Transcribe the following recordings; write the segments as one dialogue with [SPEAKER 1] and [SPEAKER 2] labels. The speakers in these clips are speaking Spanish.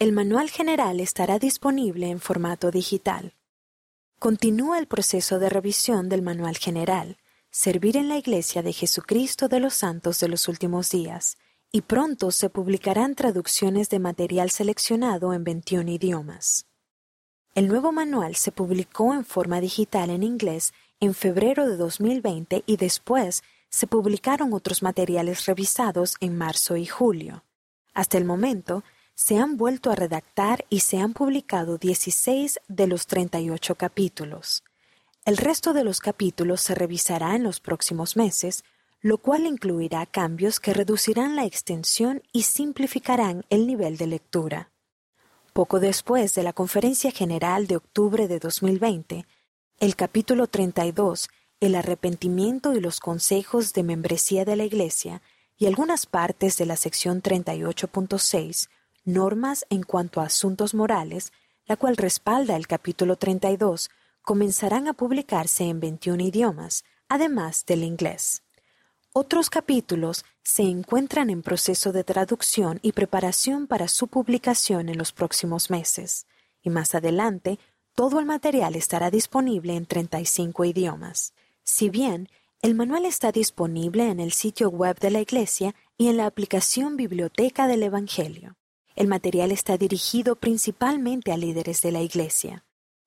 [SPEAKER 1] El manual general estará disponible en formato digital. Continúa el proceso de revisión del manual general, Servir en la Iglesia de Jesucristo de los Santos de los Últimos Días, y pronto se publicarán traducciones de material seleccionado en 21 idiomas. El nuevo manual se publicó en forma digital en inglés en febrero de 2020 y después se publicaron otros materiales revisados en marzo y julio. Hasta el momento, se han vuelto a redactar y se han publicado 16 de los 38 capítulos. El resto de los capítulos se revisará en los próximos meses, lo cual incluirá cambios que reducirán la extensión y simplificarán el nivel de lectura. Poco después de la Conferencia General de octubre de 2020, el capítulo 32, el arrepentimiento y los consejos de membresía de la Iglesia, y algunas partes de la sección 38.6, normas en cuanto a asuntos morales, la cual respalda el capítulo 32, comenzarán a publicarse en 21 idiomas, además del inglés. Otros capítulos se encuentran en proceso de traducción y preparación para su publicación en los próximos meses, y más adelante todo el material estará disponible en 35 idiomas. Si bien el manual está disponible en el sitio web de la Iglesia y en la aplicación Biblioteca del Evangelio, el material está dirigido principalmente a líderes de la Iglesia.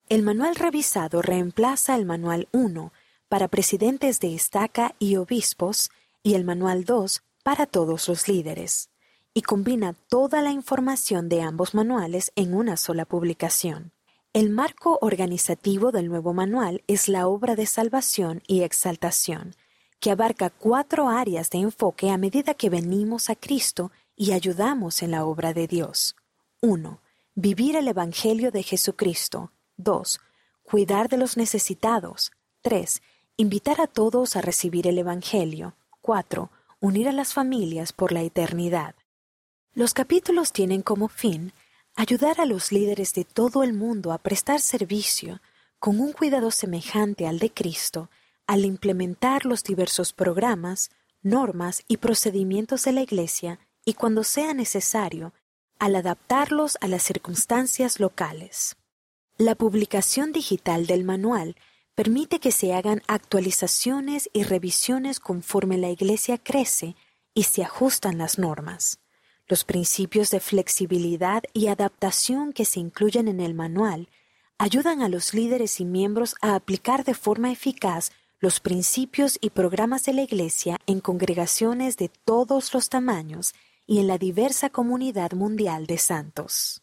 [SPEAKER 1] El manual revisado reemplaza el manual 1 para presidentes de estaca y obispos y el manual 2 para todos los líderes, y combina toda la información de ambos manuales en una sola publicación. El marco organizativo del nuevo manual es la obra de salvación y exaltación, que abarca cuatro áreas de enfoque a medida que venimos a Cristo y ayudamos en la obra de Dios. 1. Vivir el Evangelio de Jesucristo. 2. Cuidar de los necesitados. 3. Invitar a todos a recibir el Evangelio. 4. Unir a las familias por la eternidad. Los capítulos tienen como fin ayudar a los líderes de todo el mundo a prestar servicio con un cuidado semejante al de Cristo al implementar los diversos programas, normas y procedimientos de la Iglesia y cuando sea necesario, al adaptarlos a las circunstancias locales. La publicación digital del manual permite que se hagan actualizaciones y revisiones conforme la Iglesia crece y se ajustan las normas. Los principios de flexibilidad y adaptación que se incluyen en el manual ayudan a los líderes y miembros a aplicar de forma eficaz los principios y programas de la Iglesia en congregaciones de todos los tamaños y en la diversa comunidad mundial de santos.